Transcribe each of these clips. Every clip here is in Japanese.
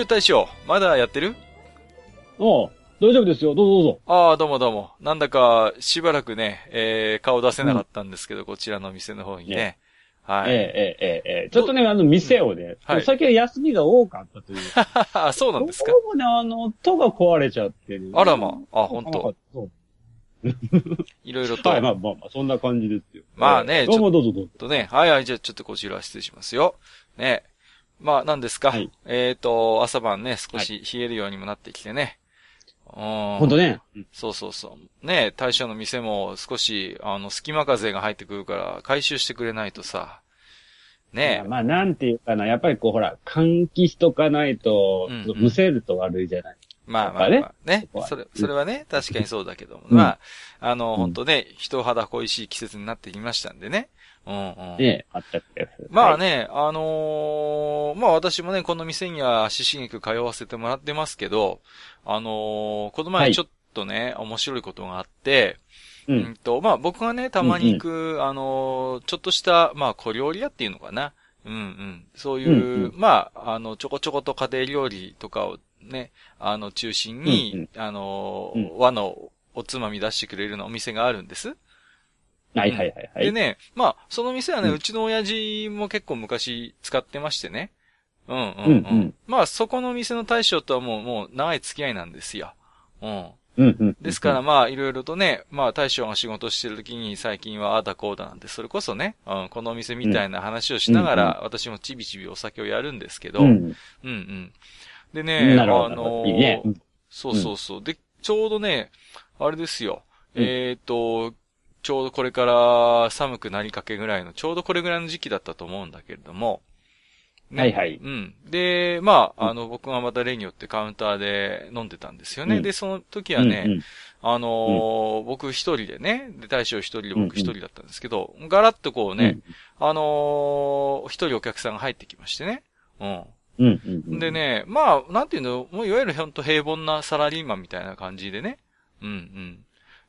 冬大将、まだやってる？ああ大丈夫ですよ。どうぞどうぞ。ああ、どうもどうも。なんだか、しばらくね、えー、顔出せなかったんですけど、こちらの店の方にね。ねはい。ええええええ。ちょっとね、あの、店をね、はい、最近休みが多かったという。あ そうなんですか？どもね、あの、音が壊れちゃってる。あらまあ、あ、ほんと。いろいろと。はい、まあまあまあ、そんな感じですよ。まあね、どうもどうぞどうぞ。とね、はいはい、じゃあちょっとこちら失礼しますよ。ね。まあ、なんですか？はいえっ、と、朝晩ね、少し冷えるようにもなってきてね。うん。ほんとね。そうそうそう。ね大将の店も少し、あの、隙間風が入ってくるから、回収してくれないとさ。ねまあ、なんていうかな、やっぱりこう、ほら、換気しとかないとうん、むせると悪いじゃない。まあまあ、まあ、ねそこ。はそれ、それはね、確かにそうだけども。うんまあ、あの、ん本当ね、人肌恋しい季節になってきましたんでね。うんうん。ねえ、あったっけまあ。ね、あのーまあ私もね、この店には足しげく通わせてもらってますけど、あのーこのはい前ちょっとね、面白いことがあって、ううんん。と、まあ僕がね、たまに行く、あのーちょっとした、まあ小料理屋っていうのかな。うんうん。そういう、うんうんまあ、あの、ちょこちょこと家庭料理とかをね、あの、中心に、あのーうん和のおつまみ出してくれるようなお店があるんです。はいはいはいはい。でね、まあ、その店はね、うんうちの親父も結構昔使ってましてね。うんうんうん。うんうんまあ、そこの店の大将とはもう、もう長い付き合いなんですよ。うん。うんうん。ですから、まあ、いろいろとね、まあ、大将が仕事してる時に最近はああだこうだなんて、それこそね、うん、このお店みたいな話をしながら、うん私もちびちびお酒をやるんですけど、ううん、ん。うん、でね、あのーいいねうんそうそうそう。で、ちょうどね、あれですよ。うんえっ、と、ちょうどこれから寒くなりかけぐらいの、ちょうどこれぐらいの時期だったと思うんだけれども。ねはいはいうん。で、まあ、うんあの、僕がまた例によってカウンターで飲んでたんですよね。うんで、その時はね、うんうんあのー僕一人でね、で、大将一人で僕一人だったんですけど、ガラッとこうね、あのー一人お客さんが入ってきましてね。うん。うんうんうん。でね、まあ、なんていうの、もういわゆるほんと平凡なサラリーマンみたいな感じでね。うんうん。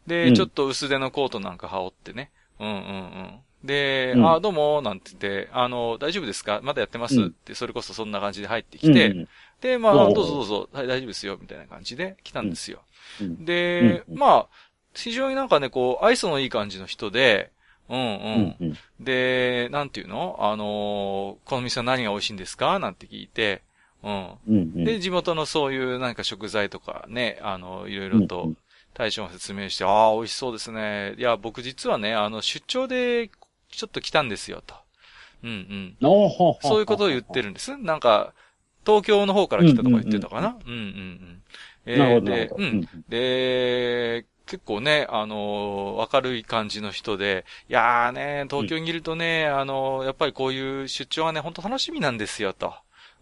で、うんちょっと薄手のコートなんか羽織ってね。うんうんうん。で、うんあ、どうも、なんて言って、あの、大丈夫ですか？まだやってます、うんって、それこそそんな感じで入ってうんきて、で、まあ、どうぞどうぞ、はい、大丈夫ですよ、みたいな感じで来たんですよ。うんで、うんまあ、非常になんかね、こう、愛想のいい感じの人で、うんうん。うんうん。で、なんていうの？あのーこの店は何が美味しいんですか？なんて聞いて、うん。うんうん。で、地元のそういうなんか食材とかね、あの、いろいろとうんうん大将が説明して、ああ、美味しそうですね。いや、僕実はね、あの、出張でちょっと来たんですよ、と。うんうん。そういうことを言ってるんです。なんか、東京の方から来たとか言ってたかな？うんうんうん。えなるほどなで。うん。で、結構ね、あのー明るい感じの人で、いやーね、東京にいるとね、あのーやっぱりこういう出張がね、本当楽しみなんですよ、と。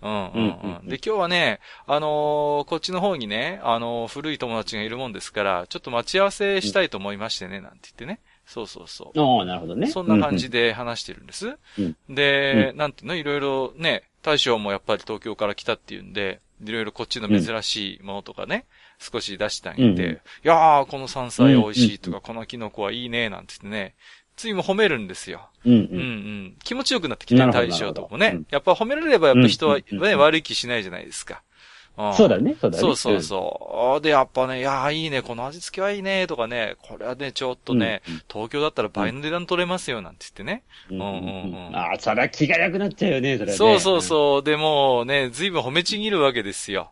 うんうんうんうんうん。で、今日はね、あのーこっちの方にね、あのー古い友達がいるもんですから、ちょっと待ち合わせしたいと思いましてね、なんて言ってね。そうそうそう。ああ、なるほどね。そんな感じで話してるんです。うんで、なんていうの、いろいろね、大将もやっぱり東京から来たっていうんで、いろいろこっちの珍しいものとかね、少し出してあげて、うんうんいやー、この山菜美味しいとか、このキノコはいいね、なんて言ってね、ついも褒めるんですよ。うん。うんうんうん。気持ちよくなってきて、なるほど大将とかもね。やっぱ褒められればやっぱ人はうんうんうんね、悪い気しないじゃないですか。うんそうだね、そうだね。そうそうそう。で、やっぱね、いやーいいね、この味付けはいいね、とかね、これはね、ちょっとね、うんうん東京だったら倍の値段取れますよ、なんて言ってね。うん。うんうんうんああ、そりゃ気が良くなっちゃうよね、それはね。そうそうそう。でもね、ずいぶん褒めちぎるわけですよ。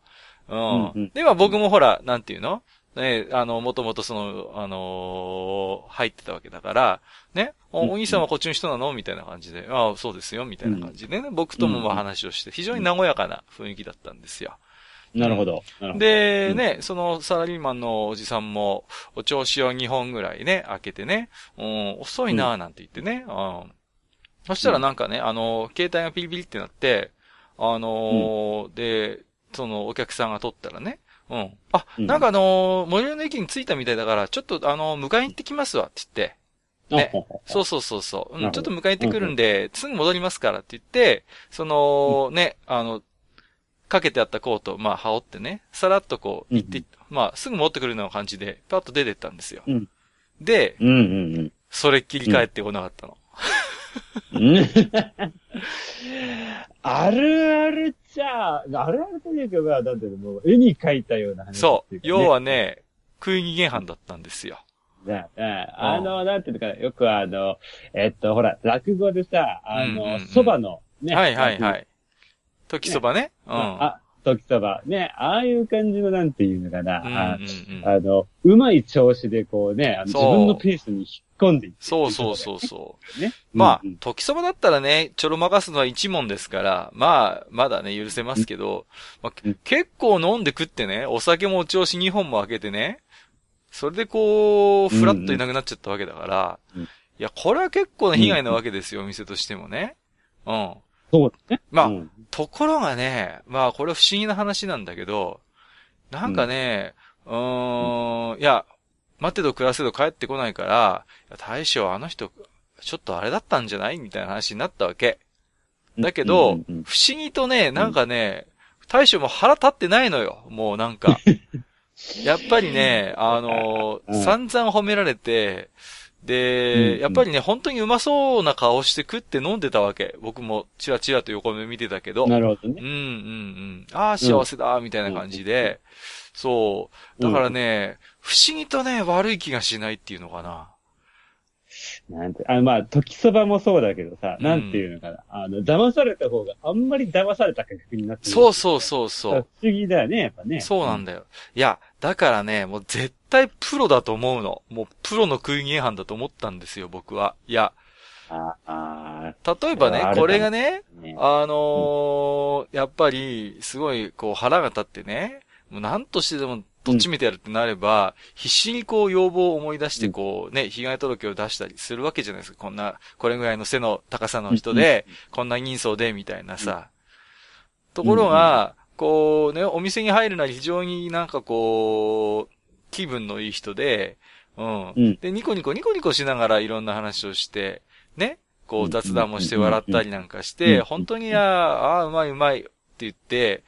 うん。うんうんで、まあ僕もほら、なんていうの？ね、あの、もともとその、あのー入ってたわけだから、ね、お兄さんはこっちの人なの？みたいな感じで、ああ、そうですよ、みたいな感じでね、僕ともまあ話をして、非常に和やかな雰囲気だったんですよ。なるほど。で、うん。ね、そのサラリーマンのおじさんも、お調子を2本ぐらいね、開けてね、うん、遅いなぁなんて言ってね、うん。そしたらなんかね、あの、携帯がピリピリってなって、あのーで、そのお客さんが取ったらね、うん。あ、うん。なんかあのー、最寄りの駅に着いたみたいだから、ちょっとあのー、迎えに行ってきますわって言って、ねそうそうそうそう。うん、ちょっと迎えてくるんで、すぐ戻りますからって言って、その、ね、あの、かけてあったコートを、まあ、羽織ってね、さらっとこう、行って、うんまあ、すぐ持ってくるような感じで、パッと出てったんですよ。うんで、うんうんそれっきり帰ってこなかったの。うん。あるあるっちゃ、あるあるというか、まあ、なんてもう絵に描いたような話そう。要はね、食い逃げ犯だったんですよ。ねねあの、なんていうのかな、よくあの、えっと、ほら、落語でさ、あの、そばの、ね。はいはいは落い。時そばね。うん。語。あ、時そば。ね、ああいう感じの、なんていうのかな、あの、うまい調子でこうね、自分のペースに引っ込んでい。そうそうそうそう。う。ね。まあ時そばだったらね、ちょろまかすのは一問ですから、まあ、まだね、許せますけど、結構飲んで食ってね、お酒もお調子2本も開けてね、それでこう、ふらっといなくなっちゃったわけだから、うんいや、これは結構な被害なわけですよ、お店としてもね。うん。そうだね。まあうんところがね、まあこれ不思議な話なんだけど、なんかね、うーん、いや、待てど暮らせど帰ってこないから、大将あの人、ちょっとあれだったんじゃないみたいな話になったわけ。だけど、うんうんうん不思議とね、なんかね、大将も腹立ってないのよ。もうなんか。やっぱりね、あのうん散々褒められて、で、うんやっぱりね、本当にうまそうな顔して食って飲んでたわけ。僕もチラチラと横目見てたけど。なるほどね。うんうんうん。ああ、幸せだ、みたいな感じで。そう。だからね、不思議とね、悪い気がしないっていうのかな。なんて、あまあ、時そばもそうだけどさ、うんなんていうのかな。あの、騙された方があんまり騙された感覚になってるそうそうそうそう。不思議だよね、やっぱね。そうなんだよ。いや、だからね、もう絶対プロだと思うの。もうプロの食い逃げ犯だと思ったんですよ、僕は。いや、例えばね、これがね。あのーやっぱり、すごい、こう、腹が立ってね、もう何としてでも、どっちめてやるってなれば、必死にこう、要望を思い出して、こう、ね、被害届を出したりするわけじゃないですか。こんな、これぐらいの背の高さの人で、こんな人相で、みたいなさ。ところが、こうね、お店に入るなり非常になんかこう、気分のいい人で、うん。うん。で、ニコニコニコニコしながらいろんな話をして、ね、こう雑談もしてうん笑ったりなんかしうて、ん。本当に、ああ、うまいうまいって言って、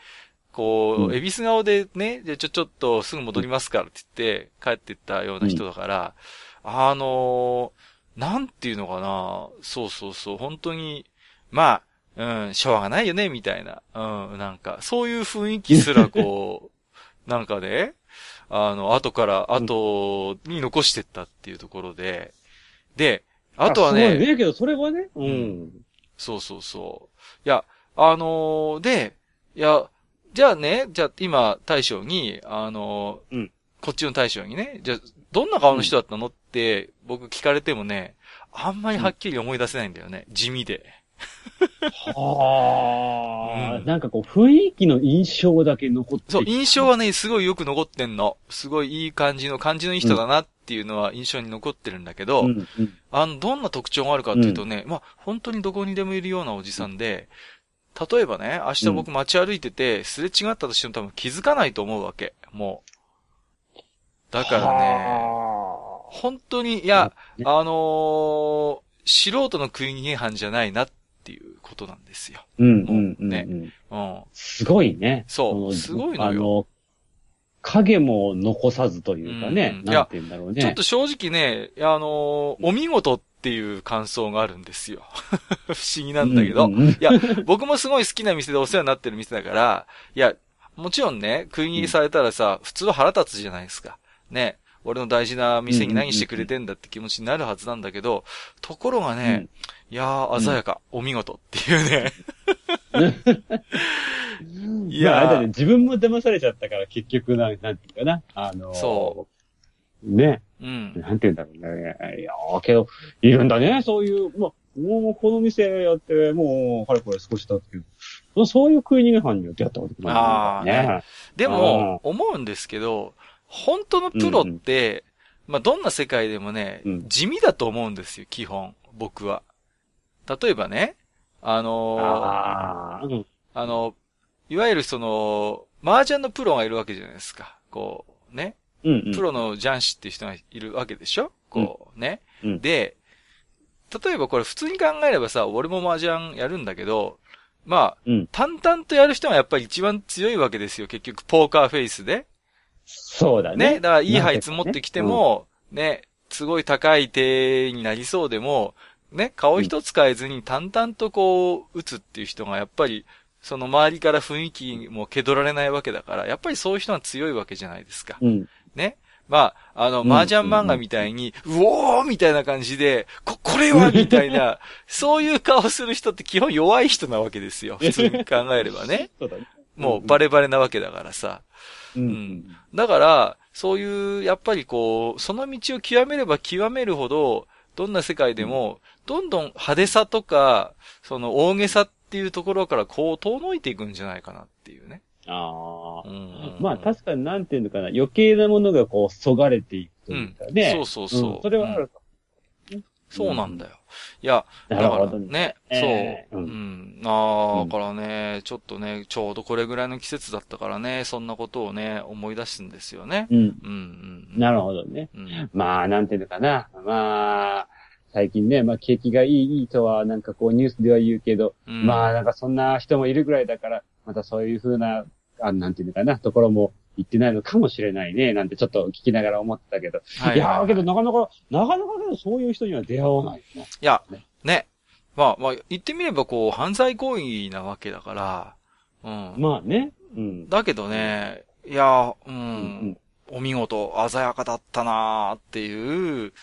こう、うん。エビス顔でね、じゃあちょ、ちょっとすぐ戻りますからって言って帰ってったような人だから、あのーなんていうのかな、そうそうそう、本当に、まあ、うん、しょうがないよね、みたいな。うん、なんか、そういう雰囲気すらこう、なんかね、あの、後から、後に残してったっていうところで、で、あとはね、すごいね、けど、それはね、ううんん。そうそうそう。いや、あのーで、いや、じゃあね、じゃあ今、大将に、あのーうんこっちの大将にね、じゃあ、どんな顔の人だったのって、僕聞かれてもね、あんまりはっきり思い出せないんだよね。地味で。はあ、うん。なんかこう、雰囲気の印象だけ残ってそう、印象はね、すごいよく残ってんの。すごいいい感じの、感じのいい人だなっていうのは印象に残ってるんだけど、うんうん。あの、どんな特徴があるかっていうとね、まあ、本当にどこにでもいるようなおじさんで、例えばね、明日僕街歩いてて、すれ違ったとしても多分気づかないと思うわけ。もう。だからね、は本当に、いや、ね。あのー素人の食い逃げ犯じゃないなっていうことなんですよ。あうんうんうんねうん。うん。すごいね。そうすごいのよあの、影も残さずというかねう、んなんて言うんだろうね。ちょっと正直ね、あのーお見事っていう感想があるんですよ。不思議なんだけど。うんうんうんいや、僕もすごい好きな店でお世話になってる店だから、いや、もちろんね、食い逃げされたらさ、普通は腹立つじゃないですか。ね。俺の大事な店に何してくれてんだって気持ちになるはずなんだけど、ところがね、いやー、鮮やか、お見事っていうね。いやーまあ、あれだね、自分も騙されちゃったから結局な、なんていうかな。あのーそうね。うん。なんて言うんだろうね。いやーけど、いるんだね、そういう、まあ、もうこの店やって、もう、かれこれ少し経つけど、そういう食い逃げ犯によってやったことないあーね。でも、思うんですけど、本当のプロって、まあ、どんな世界でもね、うん地味だと思うんですよ、基本。僕は。例えばね、あのーああ、うん。あの、いわゆるその、麻雀のプロがいるわけじゃないですか。こう、ね。うんうん。プロの雀士っていう人がいるわけでしょ？こう、ね。うんで、例えばこれ普通に考えればさ、俺も麻雀やるんだけど、まあ、うん淡々とやる人がやっぱり一番強いわけですよ。結局、ポーカーフェイスで。そうだね。ね。だから、いい配積持ってきても、ね、すごい高い手になりそうでも、ね、顔一つ変えずに淡々とこう、打つっていう人がやっぱり、その周りから雰囲気も蹴取られないわけだから、やっぱりそういう人が強いわけじゃないですか。うん。ね。まあ、あの、うん麻雀漫画みたいに、うおーみたいな感じで、こ、これはみたいな、そういう顔する人って基本弱い人なわけですよ。普通に考えればね。そうだね。もうバレバレなわけだからさ。ううんん。だから、そういう、やっぱりこう、その道を極めれば極めるほど、どんな世界でも、どんどん派手さとか、その大げさっていうところからこう遠のいていくんじゃないかなっていうね。ああ。うん。まあ確かになんていうのかな、余計なものがこう、そがれていくというかね。そうそうそう。んそれはあるかそうなんだよ。いや、だからね。ね、そう。えーううんん。ああ、だからね、ちょっとね、ちょうどこれぐらいの季節だったからね、そんなことをね、思い出すんですよね。うん。うん、うん。なるほどね。うん。まあ、なんていうのかな。まあ、最近ね、まあ景気がいい、いいとはなんかこうニュースでは言うけど、うんまあなんかそんな人もいるぐらいだから、またそういう風な、あなんていうのかな、ところも言ってないのかもしれないね、なんてちょっと聞きながら思ってたけど。はいいやーけどいなかなか、なかなかけどそういう人には出会わないよね。やね、ね。まあ、まあ、言ってみればこう、犯罪行為なわけだから、うん。まあね。うん。だけどね、いや、ううんん、お見事、鮮やかだったなーっていう、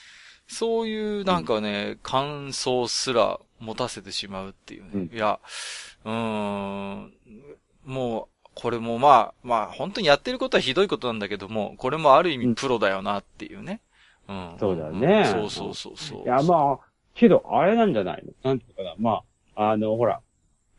そういうなんかね、感想すら持たせてしまうっていうね。うんいや、うーん、もう、これもまあ、まあ、本当にやってることはひどいことなんだけども、これもある意味プロだよなっていうね。うん。そうだねそうそうそうそう。いや、まあ、けど、あれなんじゃないの？なんていうのかな。まあ、あの、ほら、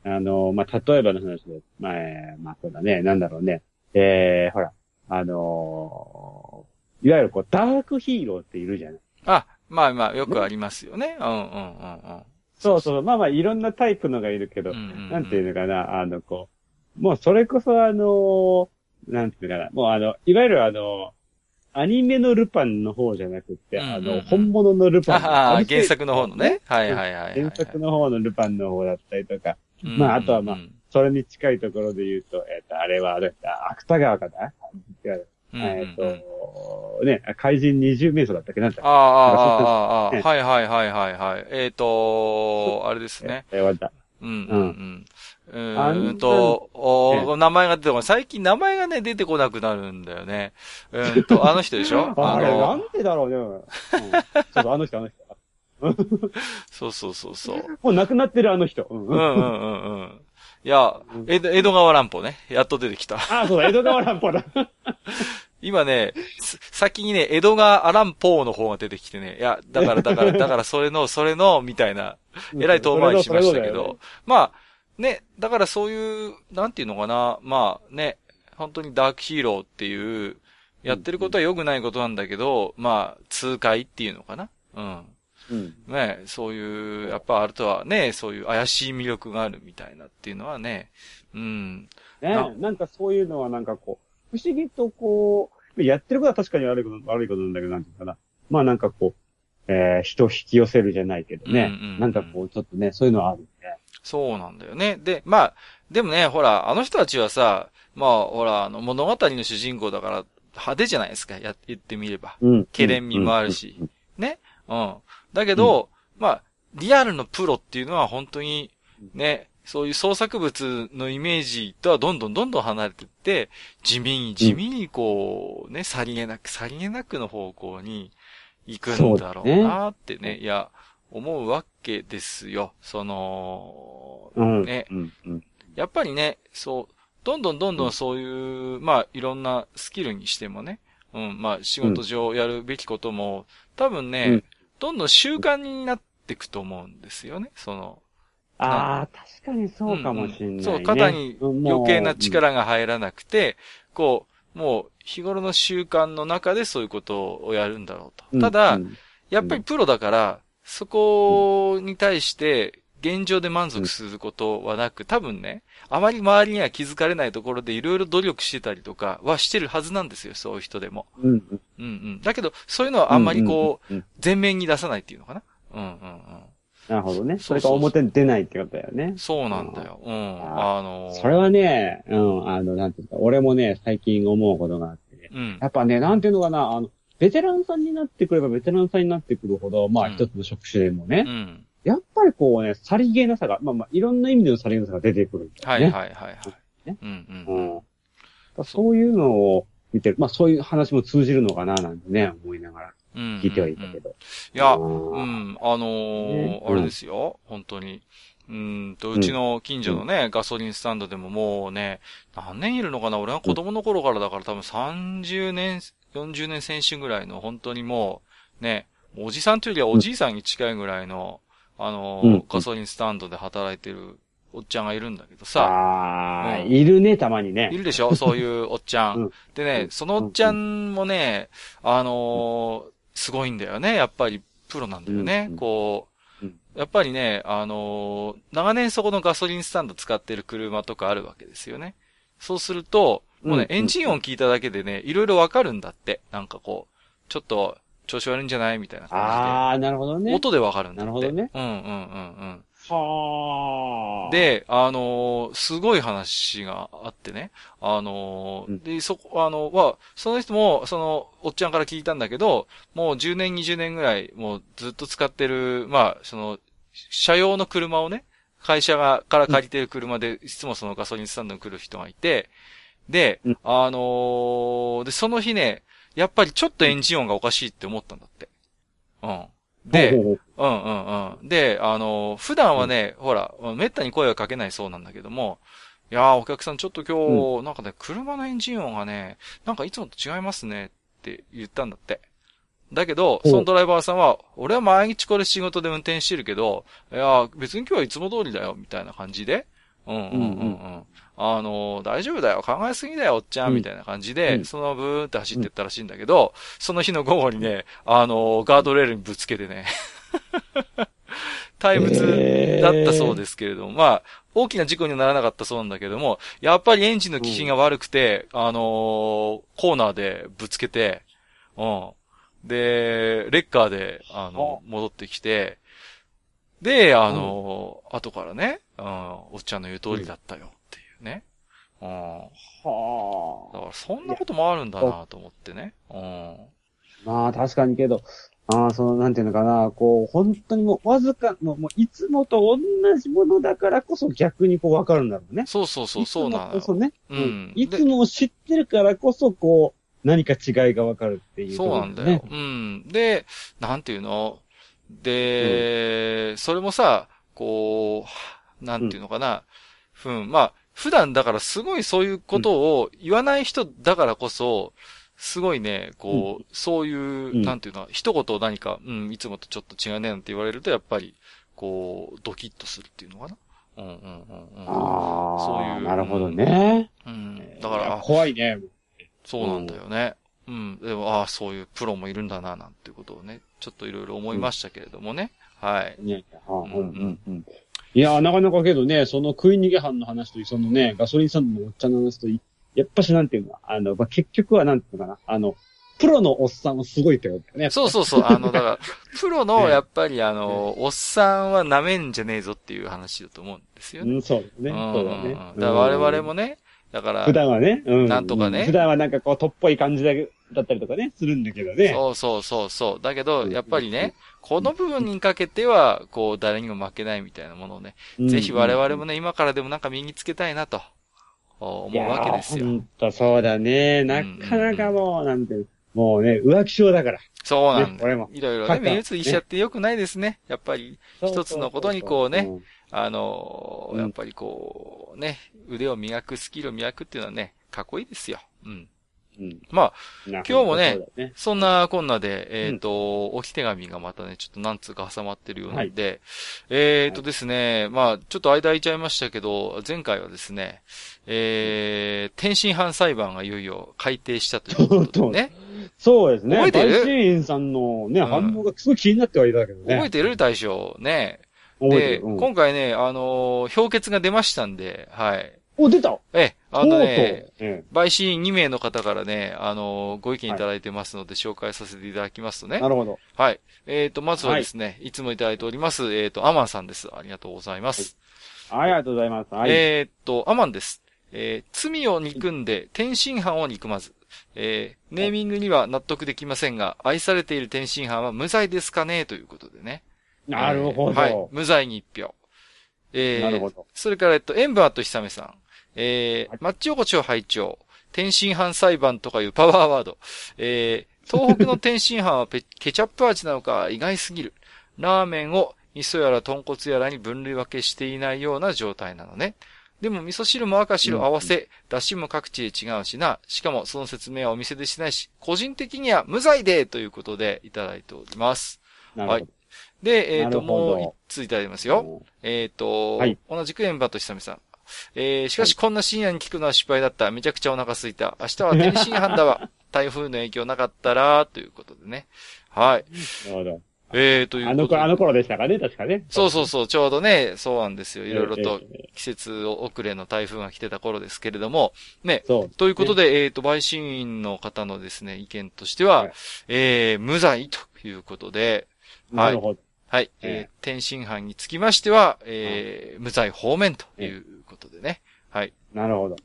あの、まあ、例えばの話で、まあ、えーまあ、そうだね、なんだろうね。えー、ほら、あのーいわゆるこう、ダークヒーローっているじゃない？あ、まあまあ、よくありますよね。うんうんうんうん。そうそう、まあまあ、いろんなタイプのがいるけど、うんうんうんなんていうのかな、あの、こう、もうそれこそあの、なんていうのかな、もうあの、いわゆるあの、アニメのルパンの方じゃなくて、うんうんうんあの、本物のルパン。ああ、れ原作の方のね。はいはいはい。原作の方のルパンの方だったりとか、うんまああとはまあそれに近いところで言うと、えっ、と、あれは、あれだ、芥川かな？えっ、と、ね、怪人二十名相だったっけ？なんだっけ？ああ、ああ、ああ、ねはいはいはいはいはい。えっ、と、あれですね。えー、終わった。うんうんうん。うあんーんと、おね名前が出てこない。最近名前がね、出てこなくなるんだよね。うーんと、あの人でしょ？あれ、なの、んでだろうね。うん、ちょっとあの人、あの人。そうそうそうそう。もう亡くなってるあの人。うん。うんうんうんうん。いや、江戸江戸川乱歩ね。やっと出てきた。ああ、そうだ、江戸川乱歩だ。今ね、す先にね、江戸川乱歩の方が出てきてね。いや、だから、だから、だから、それの、それの、みたいな、えらい遠回りしましたけど、まあ、ね、だからそういう、なんていうのかな、まあね、本当にダークヒーローっていう、やってることは良くないことなんだけど、まあ、痛快っていうのかな。うん。うん。ね、そういう、やっぱあるとはね、そういう怪しい魅力があるみたいなっていうのはね、うん。ねななんかそういうのはなんかこう、不思議とこう、やってることは確かに悪いこと、悪いことなんだけど、なんていうかな。まあなんかこう、えー、人を引き寄せるじゃないけどね。うんうんうんなんかこう、ちょっとね、そういうのはあるね。そうなんだよね。で、まあ、でもね、ほら、あの人たちはさ、まあ、ほら、あの、物語の主人公だから、派手じゃないですか、や、言ってみれば。うん。ケレン味もあるしうん。ね？うん。だけど、まあ、リアルのプロっていうのは本当に、ね、そういう創作物のイメージとはどんどんどんどん離れていって、地味に地味にこう、ね、さりげなく、さりげなくの方向に行くんだろうなってね、いや、思うわけですよ。その、うん。ねうん。うん。やっぱりね、そう、どんどんどんどんそういう、まあ、いろんなスキルにしてもね、うん、まあ、仕事上やるべきことも、多分ね、うんどんどん習慣になっていくと思うんですよね。その、ああ、確かにそうかもしんない、ねそう、肩に余計な力が入らなくて、こう、もう日頃の習慣の中でそういうことをやるんだろうと。ただ、やっぱりプロだから、そこに対して現状で満足することはなく、多分ね、あまり周りには気づかれないところでいろいろ努力してたりとかはしてるはずなんですよ、そういう人でも。うん。うんうん。だけど、そういうのはあんまりこう、前面に出さないっていうのかな？うんうんうん。なるほどね。それが表に出ないってことだよね。そうなんだよ。うん。あのそれはね、うん、あの、なんていうか、俺もね、最近思うことがあってね。うん。やっぱね、なんていうのかな、あの、ベテランさんになってくればベテランさんになってくるほど、まあ一つの職種でもね、うん。やっぱりこうね、さりげなさが、まあまあ、いろんな意味でのさりげなさが出てくるね。はいはいはいはい。ね、うんうん。うん。そういうのを見てる。まあそういう話も通じるのかななんてね、思いながら聞いてはいたけど。いや、うん、あのーあれですよ、本当に。うんと、うちの近所のね、うん、ガソリンスタンドでももうね、何年いるのかな俺は子供の頃からだから多分30年、40年選手ぐらいの本当にもう、ね、おじさんというよりはおじいさんに近いぐらいの、あの、うん、ガソリンスタンドで働いてるおっちゃんがいるんだけどさ。ああ、うん、いるね、たまにね。いるでしょ？そういう おっちゃん。うん、でね、そのおっちゃんもね、あのー、すごいんだよね。やっぱりプロなんだよね。こう、やっぱりね、あのー、長年そこのガソリンスタンド使ってる車とかあるわけですよね。そうすると、もうね、エンジン音聞いただけでね、いろいろわかるんだって。なんかこう、ちょっと、調子悪いんじゃないみたいな感じで。ああ、なるほどね。音でわかるんだって。なるほどね。うんうんうんうん。はあ。で、あのー、すごい話があってね。あのーうん、で、そこ、あの、は、その人も、その、おっちゃんから聞いたんだけど、もう10年、20年ぐらい、もうずっと使ってる、まあ、その、車用の車をね、会社が、から借りてる車で、いつもそのガソリンスタンドに来る人がいて、で、うん、あのー、で、その日ね、やっぱりちょっとエンジン音がおかしいって思ったんだって。うん。で、うんうんうん。で、あの、普段はね、うん、ほら、めったに声はかけないそうなんだけども、いやー、お客さんちょっと今日、うん、なんかね、車のエンジン音がね、なんかいつもと違いますねって言ったんだって。だけど、そのドライバーさんは、俺は毎日これ仕事で運転してるけど、いや、別に今日はいつも通りだよ、みたいな感じで。うんうんうんうん。あの、大丈夫だよ、考えすぎだよ、おっちゃん、みたいな感じで、そのブーって走ってったらしいんだけど、その日の午後にね、あの、ガードレールにぶつけてね、大仏だったそうですけれども、まあ、大きな事故にはならなかったそうなんだけども、やっぱりエンジンの気品が悪くて、あのコーナーでぶつけて、うん。で、レッカーで、あの、戻ってきて、で、あの、後からね、うん、おっちゃんの言う通りだったよね。うん。はあ。だからそんなこともあるんだなと思ってね。うん。まあ確かにけど、ああ、その、なんていうのかな、こう、本当にもう、わずか、もう、もういつもと同じものだからこそ逆にこうわかるんだろうね。そうそうそう、そうなの。こそね。うん。いつも知ってるからこそ、こう、何か違いがわかるっていう、ね、そうなんだよ。うん。で、なんていうの？で、うん、それもさ、こう、なんていうのかな？うん、まあ、普段だからすごいそういうことを言わない人だからこそ、すごいね、こう、うん、そういう、うん、なんていうの、一言何か、うん、いつもとちょっと違うねなんて言われると、やっぱり、こう、ドキッとするっていうのかな？うんうんうんうん。ああ。そういう。なるほどね。うん。だから、怖いね。そうなんだよね。うん。でも、ああ、そういうプロもいるんだな、なんていうことをね、ちょっといろいろ思いましたけれどもね。はい。ね、うんうんうん。いやなかなかけどね、その食い逃げ犯の話と、そのね、ガソリンスタンドのおっちゃんの話と、やっぱしなんていうのあの、まあ、結局はなんていうのかな、あの、プロのおっさんはすごいってことだよね。そうそうそう。あの、だから、プロの、やっぱり、あの、おっさんは舐めんじゃねえぞっていう話だと思うんですよね。うん、そうですね。そうだね。だから我々もね、だから、普段はね、うん、なんとかね。普段はなんかこう、とっぽい感じだったりとかね、するんだけどね。そうそうそうそう。だけど、やっぱりね、この部分にかけては、こう、誰にも負けないみたいなものをね、ぜひ我々もね、今からでもなんか身につけたいなと、思うわけですよ。ほんとそうだね。なかなかもう、なんて、もうね、浮気症だから。そうなんだ。俺も。いろいろね、目移りしちゃってよくないですね。やっぱり、一つのことにこうね、あの、やっぱりこう、ね、腕を磨く、スキルを磨くっていうのはね、かっこいいですよ。うん。うん。まあ、今今日もねそんなこんなで、えっ、と、置き手紙がまたね、ちょっと何通か挟まってるようなんで、えっ、とですね、まあ、ちょっと間空いちゃいましたけど、前回はですね、えー、天津飯裁判がいよいよ改定したということでね。そうですね。覚えてる？バイシーンさんのね、うん反応がすごい気になってはいたけどね。覚えてる大将ね。で、今回ね、あのー評決が出ましたんで、はい。お、出たえ、あのね、陪審2名の方からね、あのーご意見いただいてますので、紹介させていただきますとね。えなるほど。はい。えっ、と、まずはですね、い、つもいただいております、えっ、と、アマンさんです。ありがとうございます。ありがとうございます。はい。えっ、と、アマンです。えー罪を憎んで天津飯を憎まず。えーネーミングには納得できませんが、愛されている天津飯は無罪ですかね？ということでね。なるほど。えーはい。無罪に一票。えーなるほど。それから、えっと、エンバーと久めさん。えーはいマッチ横丁拝聴天津飯裁判とかいうパワーワード。えー東北の天津飯はペケチャップ味なのか意外すぎる。ラーメンを味噌やら豚骨やらに分類分けしていないような状態なのね。でも味噌汁も赤白合わせ、出汁も各地で違うしな。しかもその説明はお店でしないし、個人的には無罪でということでいただいております。なるほど。で、えっ、と、なるほどもう一通いただいてますよ。えっ、と、はい同じくエンバーと久美さん。えー、しかしこんな深夜に聞くのは失敗だった。めちゃくちゃお腹空いた。明日は天津飯だわ。台風の影響なかったら、ということでね。はい。なるほど。えー、というあの。頃、あの頃でしたかね、確かね。そうそうそう、ちょうどね、そうなんですよ。いろいろとええ。ええ季節遅れの台風が来てた頃ですけれども、ね。そう。ということで、えっ、と、陪審員の方のですね、意見としては、はいえー、無罪ということで、なるほど。はい。ええー、天津飯につきましては、えー、無罪方面ということでね。はい。なるほど。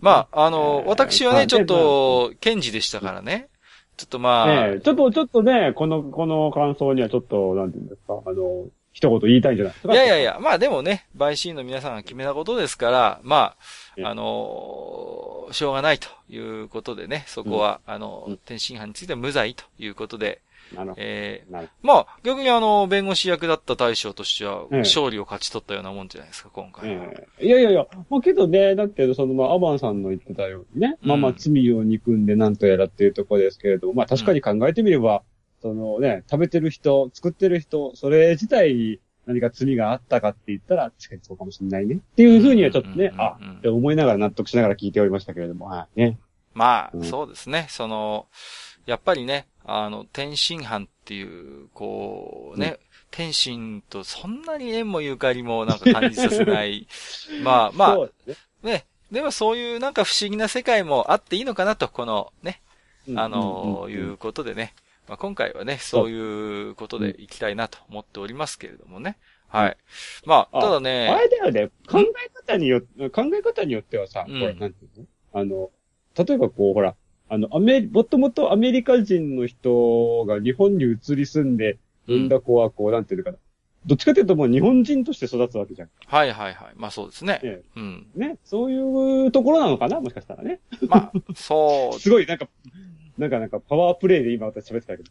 まあ、あの、えー私はね、まあちょっと、検事でしたからね。ちょっとまあ、ねえちょっと、ちょっとね、この、この感想にはちょっと、なんていうんですか、あの、一言言いたいんじゃないですか？いやいやいや、まあでもね、陪審員の皆さんが決めたことですから、まええあ、あのーしょうがないということでね、そこは、あの、うん天津飯については無罪ということで、なるほえー、まあ、逆にあの、弁護士役だった大将としては、ええ。勝利を勝ち取ったようなもんじゃないですか、今回いやいやいや、まあけどね、だけど、その、まあ、アバンさんの言ってたようにね、まあまあ、うん罪を憎んでなんとやらっていうところですけれども、まあ確かに考えてみれば、そのね、食べてる人、作ってる人、それ自体に何か罪があったかって言ったら、確かにそうかもしれないね。っていうふうにはちょっとねうん、あうんうん、って思いながら納得しながら聞いておりましたけれども、はい。ね。まあ、うん。そうですね。その、やっぱりね、あの、天津飯っていう、こうね、天津とそんなに縁もゆかりもなんか感じさせない。ま あまあ、ねね、でもそういうなんか不思議な世界もあっていいのかなと、このね、うんあの、うんいうことでね。まあ、今回はね、そういうことでいきたいなと思っておりますけれどもね。はい。まあ、あただあね、れだよね、考え方によって、考え方によってはさ、うんこれ、なんていうの？あの、例えばこう、ほら、あの、アメリ、もともとアメリカ人の人が日本に移り住んで、産んだ子はこう、なんていうのかな。どっちかというともう日本人として育つわけじゃん。はいはいはい。まあそうですね。えうん。ね。そういうところなのかなもしかしたらね。まあ、そう すごい、なんか、なんかなんかパワープレイで今私喋ってたけど。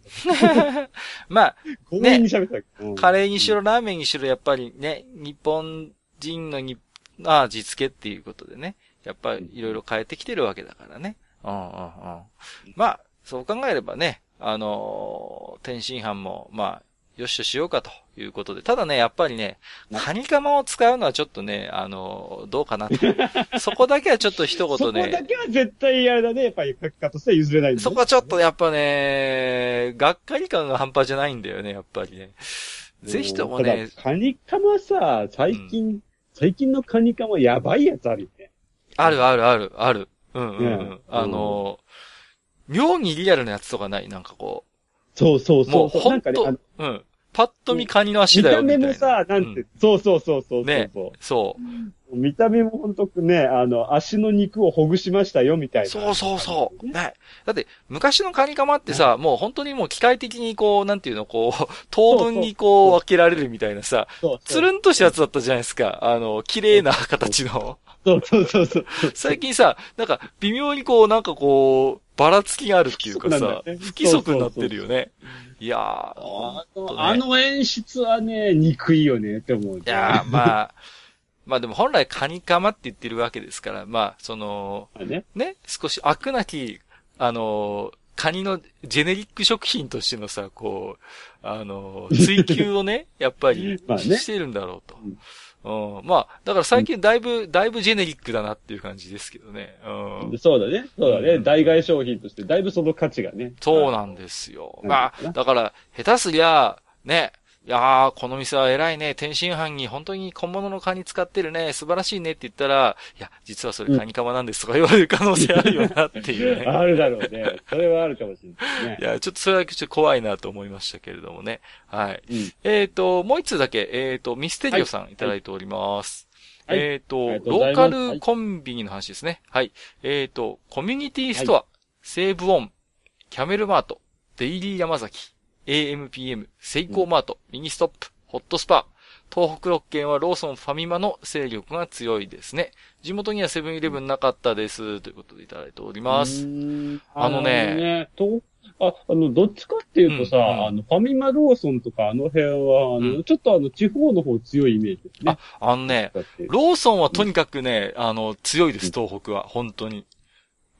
まあ、強引に喋ってたけど。うんカレーにしろ、ラーメンにしろ、やっぱりね、日本人のに、あ味付けっていうことでね、やっぱりいろいろ変えてきてるわけだからね。うんうんうん。まあ、そう考えればね、あのー天津飯も、まあ、よしとしようかということで。ただね、やっぱりね、なカニカマを使うのはちょっとね、あのーどうかなと。そこだけはちょっと一そこ言ね、だけは絶対あれだね。やっぱり書き方としては譲れないねそこはちょっとやっぱね、がっかり感が半端じゃないんだよね、やっぱりね。ぜひともね、カニカマさ、最近、最近のカニカマやばいやつあるよね。あるあるある、ある。うんうん、うんねあのー、妙にリアルなやつとかない？なんかこそうそうう。もそうう。ほなんとの、うん。パッと見カニの足だよみた。目もさ、なんて、うそうそうそうそうそうねそう、そう。見た目もほんとね、あの、足の肉をほぐしましたよ、みたいな。そうそうそう。ね。だって、昔のカニカマってさ、もう本当にもう機械的にこう、なんていうの、こう、等分にこう分けられるみたいなさ、そうつるんとしたやつだったじゃないですか。あの、綺麗な形の。そうそうそうそう。最近さ、なんか、微妙にこう、なんかこう、ばらつきがあるっていうかさ、不規則になってるよね。いやー、あほんとねの、あの演出はね、憎いよね、って思う。いやー、まあ、まあでも本来カニカマって言ってるわけですから、まあ、その、まあね。ね、少し悪なき、あの、カニのジェネリック食品としてのさ、こう、あの、追求をね、やっぱり まあねしてるんだろうと。うん、まあ、だから最近だいぶ、だいぶジェネリックだなっていう感じですけどね。うん。そうだね。そうだね。うん代替商品として、だいぶその価値がね。そうなんですよ。うんまあ、だから、下手すりゃ、ね、いやー、この店は偉いね、天津飯に本当に本物のカニ使ってるね、素晴らしいねって言ったら、いや、実はそれカニカマなんですとか言われる可能性あるよなっていうね。あるだろうね。それはあるかもしれないね い。や、ちょっとそれはちょっと怖いなと思いましたけれどもね。はい。うん。えっ、と、もう一つだけ、えっ、と、ミステリオさんいただいております。はいえっ、とありがとうローカルコンビニの話ですね。はい。えっ、と、コミュニティストア、セーブオン、キャメルマート、デイリーヤマザキ、AMPM、セイコーマート、ミニストップ、ホットスパー、東北6県はローソンファミマの勢力が強いですね。地元にはセブンイレブンなかったです。ということでいただいております。あのねああ、あの、どっちかっていうとさ、うんうんあの、ファミマローソンとかあの辺は、あの、うんちょっとあの、地方の方強いイメージですね。あのね。ローソンはとにかくね、あの、強いです、東北は。本当に。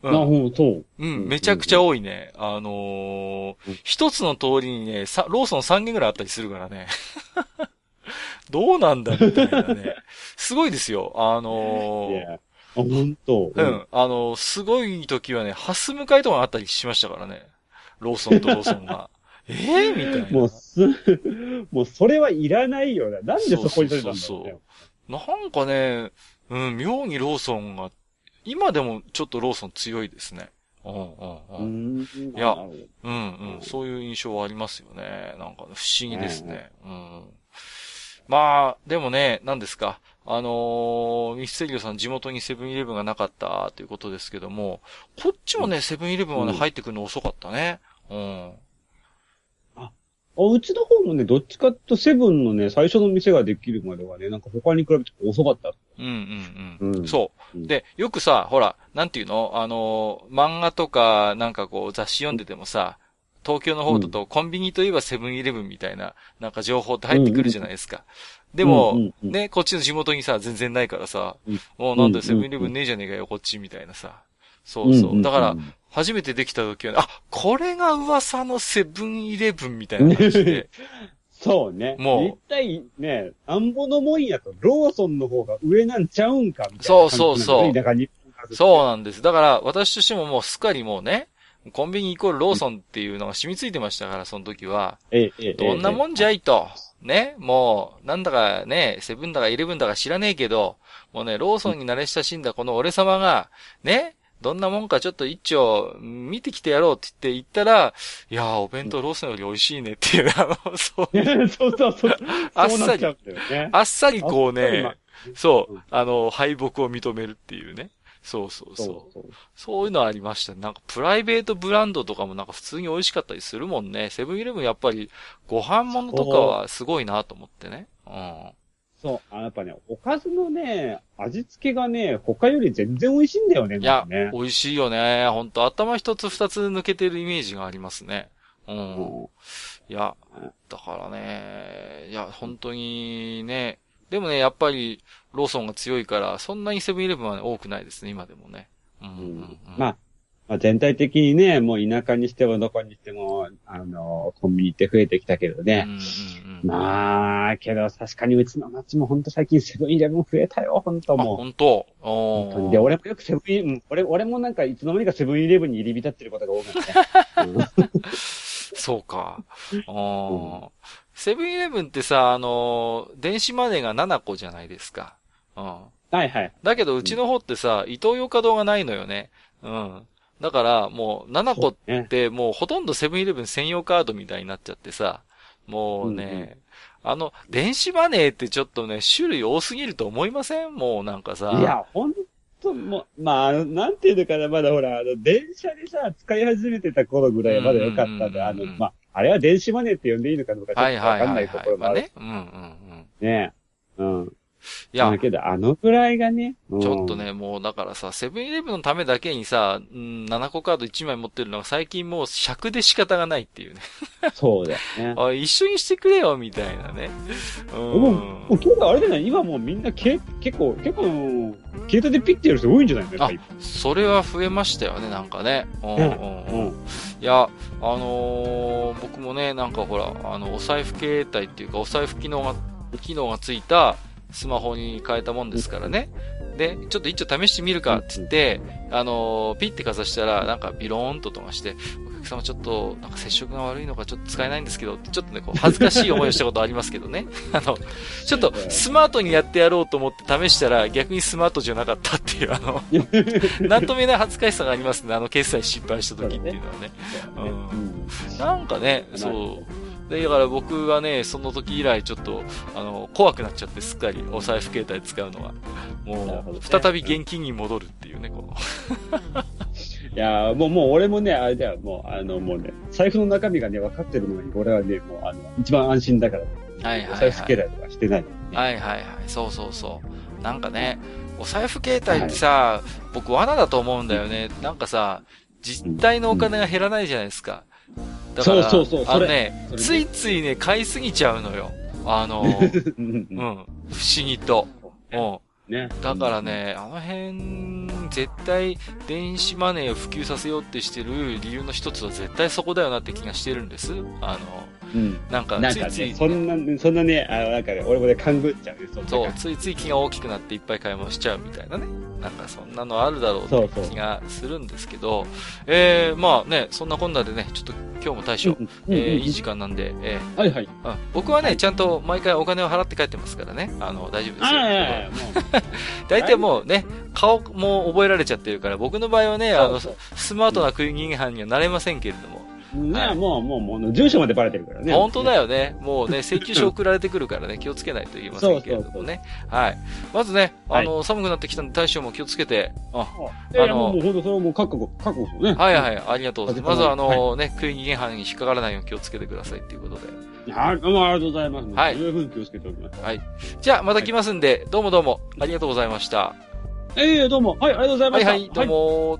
うな、ん。ほん、そう。うん、めちゃくちゃ多いね。あのーうん一つの通りにね、さ、ローソン3軒ぐらいあったりするからね。どうなんだみたいなね。すごいですよ。あいのーや、あ、ほんと。う。ん、あのすごい時はね、ハス向かいとかあったりしましたからね。ローソンとローソンが。ええみたいな。もうす、もうそれはいらないよな。なんでそこに出てたんだろうそうそうね。なんかね、うん、妙にローソンが、今でもちょっとローソン強いですね。うんうんううん。いやうんうん。そういう印象はありますよね。なんか、不思議ですね。うん。まあ、でもね、何ですか。あのーミステリオさん地元にセブンイレブンがなかったということですけども、こっちもね、セブンイレブンはね、うん入ってくるの遅かったね。うん。あうちの方もね、どっちかとセブンのね、最初の店ができるまではね、なんか他に比べて遅かった。うんうんうん。うんそう。うんで、よくさ、ほら、なんていうの？あのー、漫画とか、なんかこう、雑誌読んでてもさ、東京の方だと、コンビニといえばセブンイレブンみたいな、なんか情報って入ってくるじゃないですか。でも、うんうんうんね、こっちの地元にさ、全然ないからさ、うんもうなんだセブンイレブンねえじゃねえかよ、こっちみたいなさ。そうそう。だから、初めてできた時はね、あ、これが噂のセブンイレブンみたいな感じで。そうね。もう絶対ね、なんぼのもんやと、ローソンの方が上なんちゃうんか、みたいな。そうそうそう。そうなんです。だから、私としてももうすっかりもうね、コンビニイコールローソンっていうのが染みついてましたから、その時は。ええ、ええ。どんなもんじゃいと。ね、もう、なんだかね、セブンだかイレブンだか知らねえけど、もうね、ローソンに慣れ親しんだこの俺様が、ね、どんなもんかちょっと一丁見てきてやろうって言って言ったら、いやー、お弁当ローソンより美味しいねっていう、あの、そう、そうそうそう。あっさり。あっさりこうね、そううん、あの、敗北を認めるっていうね。そうそうそう。そうそう。そういうのありましたね。なんかプライベートブランドとかもなんか普通に美味しかったりするもんね。セブンイレブンやっぱりご飯物とかはすごいなと思ってね。うん。そう。あやっぱね、おかずのね、味付けがね、他より全然美味しいんだよね、いや、ね。美味しいよね。ほんと頭一つ二つ抜けてるイメージがありますね。うん。うんいや、だからね、いや、本当にね、でもね、やっぱりローソンが強いから、そんなにセブンイレブンは、ね、多くないですね、今でもね。うんうんうん。まあ、まあ、全体的にね、もう田舎にしてもどこにしても、あの、コンビニって増えてきたけどね。うんうんうん。まあ、けど確かにうちの町もほんと最近セブンイレブン増えたよ、ほんとあ、もう。本当本当に。で、俺もよくセブンイレブン、俺、俺もなんかいつの間にかセブンイレブンに入り浸ってることが多くなって、う んそうか。セブンイレブンってさ、あのー、電子マネーが7個じゃないですか。うん。はいはい。だけど、うちの方ってさ、伊東洋華堂がないのよね。うん。だから、もう、7個っね。て、もうほとんどセブンイレブン専用カードみたいになっちゃってさ、もうね、あの、電子マネーってちょっとね、種類多すぎると思いません？もうなんかさ。いや、ほんと、もう、まああの、なんていうのかな、まだほら、あの、電車でさ、使い始めてた頃ぐらいはまだよかったんで、あのうんうんうんうん、まあ、あれは電子マネーって呼んでいいのかどうかちょっとわはいはいかんないはいはい。ところもある。まあね。うんうんうん。ねうん。いや。だけど、あのぐらいがね。ちょっとね、もうだからさ、セブンイレブンのためだけにさ、うん、7個カード1枚持ってるのが最近もう尺で仕方がないっていうね。そうだよね。あ、一緒にしてくれよ、みたいなね。うん。もう、もう今日あれじゃない今もうみんなけ結構、結構、携帯でピッてやる人多いんじゃないあ、それは増えましたよね、なんかね。うんうんうん。いや、あのー、僕もね、なんかほら、あの、お財布携帯っていうか、お財布機能が、機能がついた、スマホに変えたもんですからね。で、ちょっと一応試してみるかって言って、あのー、ピッてかざしたら、なんかビローンと音がして、お客様ちょっと、なんか接触が悪いのかちょっと使えないんですけど、ちょっとね、こう、恥ずかしい思いをしたことありますけどね。あの、ちょっとスマートにやってやろうと思って試したら、逆にスマートじゃなかったっていう、あの、なんとも言えない恥ずかしさがありますね。あの、決済失敗した時っていうのはね。うん。なんかね、そう。で、だから僕はね、その時以来ちょっと、あの、怖くなっちゃってすっかりお財布携帯使うのが。もう、再び現金に戻るっていうね、この。いやもう、もう俺もね、あれだよ、もう、あの、もうね、財布の中身がね、分かってるのに、俺はね、もう、あの、一番安心だから、はいはい、はい。お財布携帯とかしてない、ね、はいはいはい。そうそうそう。なんかね、お財布携帯ってさ、はい、僕罠だと思うんだよね。なんかさ、実体のお金が減らないじゃないですか。だから、そうそうそう。あのね、ついついね、買いすぎちゃうのよ。あの、うん、不思議と。うん。ね。だからね、あの辺、絶対電子マネーを普及させようってしてる理由の一つは絶対そこだよなって気がしてるんです。あの、うん、なんか、ついつい、ね、そんな、そんなね、あの、なんかね、俺もね、勘ぐっちゃうね、そう、ついつい気が大きくなっていっぱい買い物しちゃうみたいなね。なんかそんなのあるだろうって気がするんですけど、そうそうえー、まあね、そんなこんなでね、ちょっと今日も大将、うんえー、いい時間なんで、えー、はいはい。うん、僕はね、ちゃんと毎回お金を払って帰ってますからね、あの、大丈夫ですよ。はいはいはい、大体もうね、顔も覚えられちゃってるから、僕の場合はね、あの、スマートな食い逃げ犯にはなれませんけれども、ね、はい、もう、もう、もう、住所までバレてるからね。本当だよね。もうね、請求書送られてくるからね、気をつけないと言いませんけれどもね。はい。まずね、あの、はい、寒くなってきたんで、大将も気をつけて、あ、あの、もう本当それはもう覚悟、覚悟ね。はいはい、ありがとうございます。まずあの、ね、食い逃げ犯に引っかからないように気をつけてくださいっていうことで。はい、どうもありがとうございます。はい。十分気をつけております。はい。じゃあ、また来ますんで、どうもどうも、ありがとうございました。ええどうも。はい、ありがとうございました。はいはい、どうも、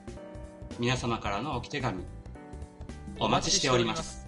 皆様からの置き手紙お待ちしております。